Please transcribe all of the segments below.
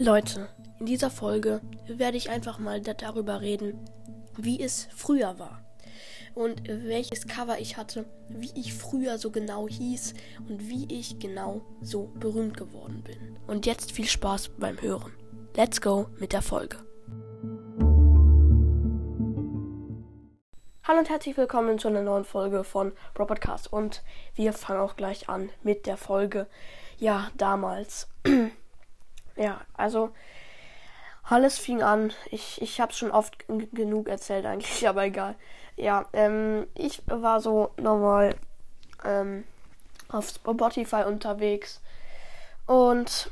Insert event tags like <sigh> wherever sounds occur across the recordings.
Leute, in dieser Folge werde ich einfach mal darüber reden, wie es früher war und welches Cover ich hatte, wie ich früher so genau hieß und wie ich genau so berühmt geworden bin. Und jetzt viel Spaß beim Hören. Let's go mit der Folge. Hallo und herzlich willkommen zu einer neuen Folge von Pro Podcast und wir fangen auch gleich an mit der Folge. Ja, damals. <clears throat> ja, also alles fing an. Ich, ich habe schon oft genug erzählt eigentlich, <laughs> aber egal. Ja, ähm, ich war so normal ähm, auf Spotify unterwegs und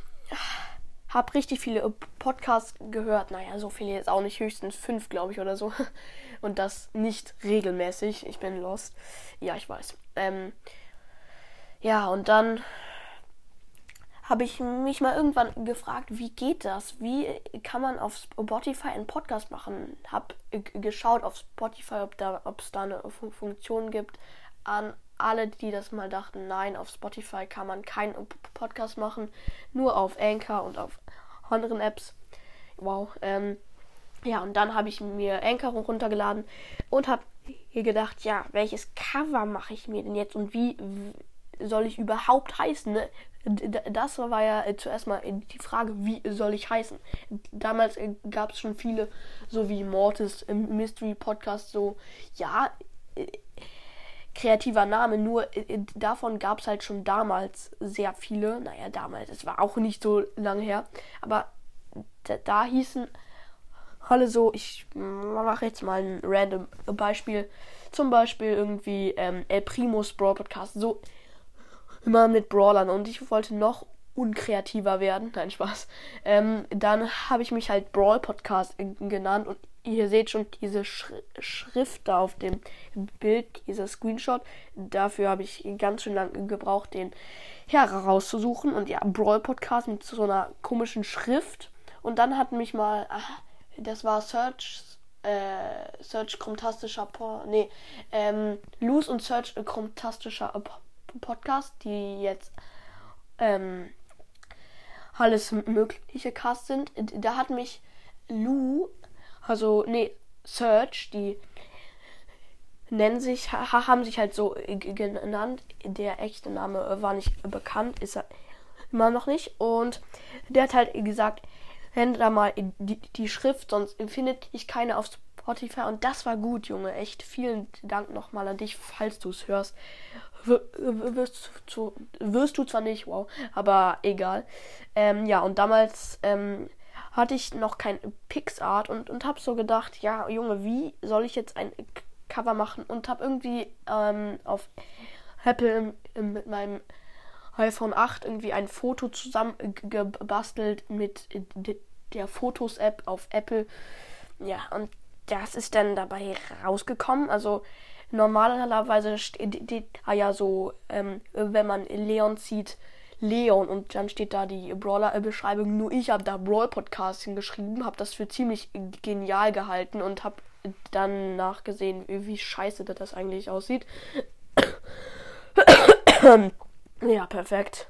habe richtig viele Podcasts gehört. Naja, so viele jetzt auch nicht, höchstens fünf, glaube ich, oder so. <laughs> Und das nicht regelmäßig. Ich bin lost. Ja, ich weiß. Ähm, ja, und dann habe ich mich mal irgendwann gefragt, wie geht das? Wie kann man auf Spotify einen Podcast machen? Habe geschaut auf Spotify, ob da, ob es da eine Funktion gibt. An alle, die das mal dachten, nein, auf Spotify kann man keinen Podcast machen, nur auf Anchor und auf anderen Apps. Wow. Ähm, ja, und dann habe ich mir Anchor runtergeladen und habe hier gedacht, ja, welches Cover mache ich mir denn jetzt und wie soll ich überhaupt heißen? Ne? Das war ja äh, zuerst mal die Frage, wie soll ich heißen? Damals äh, gab es schon viele, so wie Mortis im Mystery Podcast, so, ja, äh, kreativer Name, nur davon gab es halt schon damals sehr viele. Naja, damals, es war auch nicht so lange her, aber da, da hießen alle so, ich mache jetzt mal ein random Beispiel, zum Beispiel irgendwie ähm, El Primus Brawl Podcast, so immer mit Brawlern und ich wollte noch unkreativer werden. Nein, Spaß. Ähm, dann habe ich mich halt Brawl Podcast genannt und ihr seht schon diese Sch Schrift da auf dem Bild, dieser Screenshot. Dafür habe ich ganz schön lange gebraucht, den herauszusuchen. Und ja, Brawl Podcast mit so einer komischen Schrift. Und dann hat mich mal, ach, das war Search, äh, Search Chromtastischer, nee, ähm, Loose und Search Chromtastischer Podcast, die jetzt ähm, alles mögliche Cast sind. Da hat mich Lou, also nee, Search, die nennen sich, haben sich halt so genannt. Der echte Name war nicht bekannt, ist er immer noch nicht. Und der hat halt gesagt, ändert da mal die, die Schrift, sonst findet ich keine auf Spotify. Und das war gut, Junge. Echt vielen Dank nochmal an dich, falls du es hörst wirst du, wirst du zwar nicht, wow, aber egal. Ähm, ja, und damals ähm, hatte ich noch kein Pixart und, und habe so gedacht, ja, Junge, wie soll ich jetzt ein Cover machen? Und habe irgendwie ähm, auf Apple mit meinem iPhone 8 irgendwie ein Foto zusammengebastelt mit der Fotos-App auf Apple. Ja, und das ist dann dabei rausgekommen. Also normalerweise steht da ja so, ähm, wenn man Leon sieht, Leon und dann steht da die Brawler-Beschreibung. Nur ich habe da Brawl-Podcast hingeschrieben, habe das für ziemlich genial gehalten und habe dann nachgesehen, wie scheiße das eigentlich aussieht. <coughs> ja, perfekt.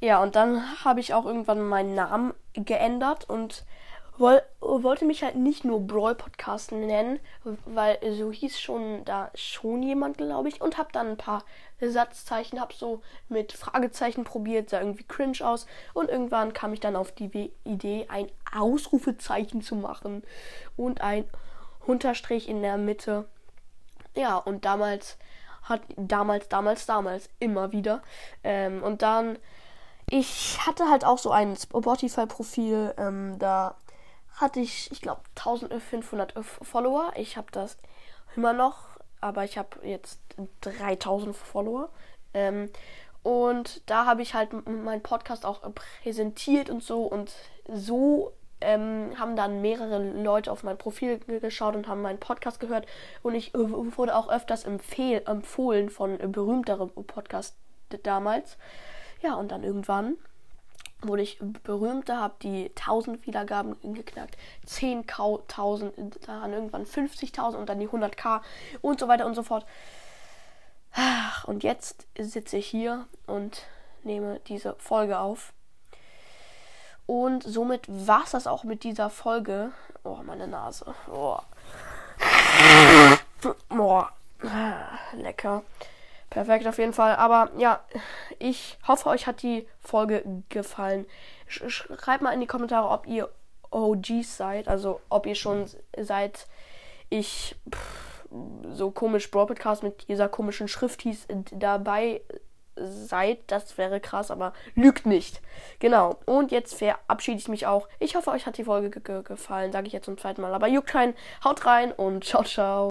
Ja, und dann habe ich auch irgendwann meinen Namen geändert und woll, wollte mich halt nicht nur Brawl Podcast nennen, weil so hieß schon da schon jemand, glaube ich, und habe dann ein paar Satzzeichen, habe so mit Fragezeichen probiert, sah irgendwie cringe aus und irgendwann kam ich dann auf die Idee, ein Ausrufezeichen zu machen und ein Unterstrich in der Mitte. Ja, und damals hat damals, damals, damals immer wieder ähm, und dann ich hatte halt auch so ein Spotify-Profil, ähm, da hatte ich, ich glaube, 1500 Follower. Ich habe das immer noch, aber ich habe jetzt 3000 Follower. Ähm, und da habe ich halt meinen Podcast auch präsentiert und so. Und so ähm, haben dann mehrere Leute auf mein Profil geschaut und haben meinen Podcast gehört. Und ich wurde auch öfters empfohlen von berühmteren Podcasts damals. Ja, und dann irgendwann wurde ich berühmter, habe die 1000 Wiedergaben geknackt, 10.000, dann irgendwann 50.000 und dann die 100k und so weiter und so fort. Und jetzt sitze ich hier und nehme diese Folge auf. Und somit war es das auch mit dieser Folge. Oh, meine Nase. Oh. oh. Lecker. Perfekt auf jeden Fall. Aber ja, ich hoffe, euch hat die Folge gefallen. Sch schreibt mal in die Kommentare, ob ihr OGs seid. Also ob ihr schon seit ich pff, so komisch Broadcast mit dieser komischen Schrift hieß dabei seid. Das wäre krass, aber lügt nicht. Genau. Und jetzt verabschiede ich mich auch. Ich hoffe, euch hat die Folge ge gefallen. Sage ich jetzt zum zweiten Mal. Aber juckt keinen. Haut rein und ciao, ciao.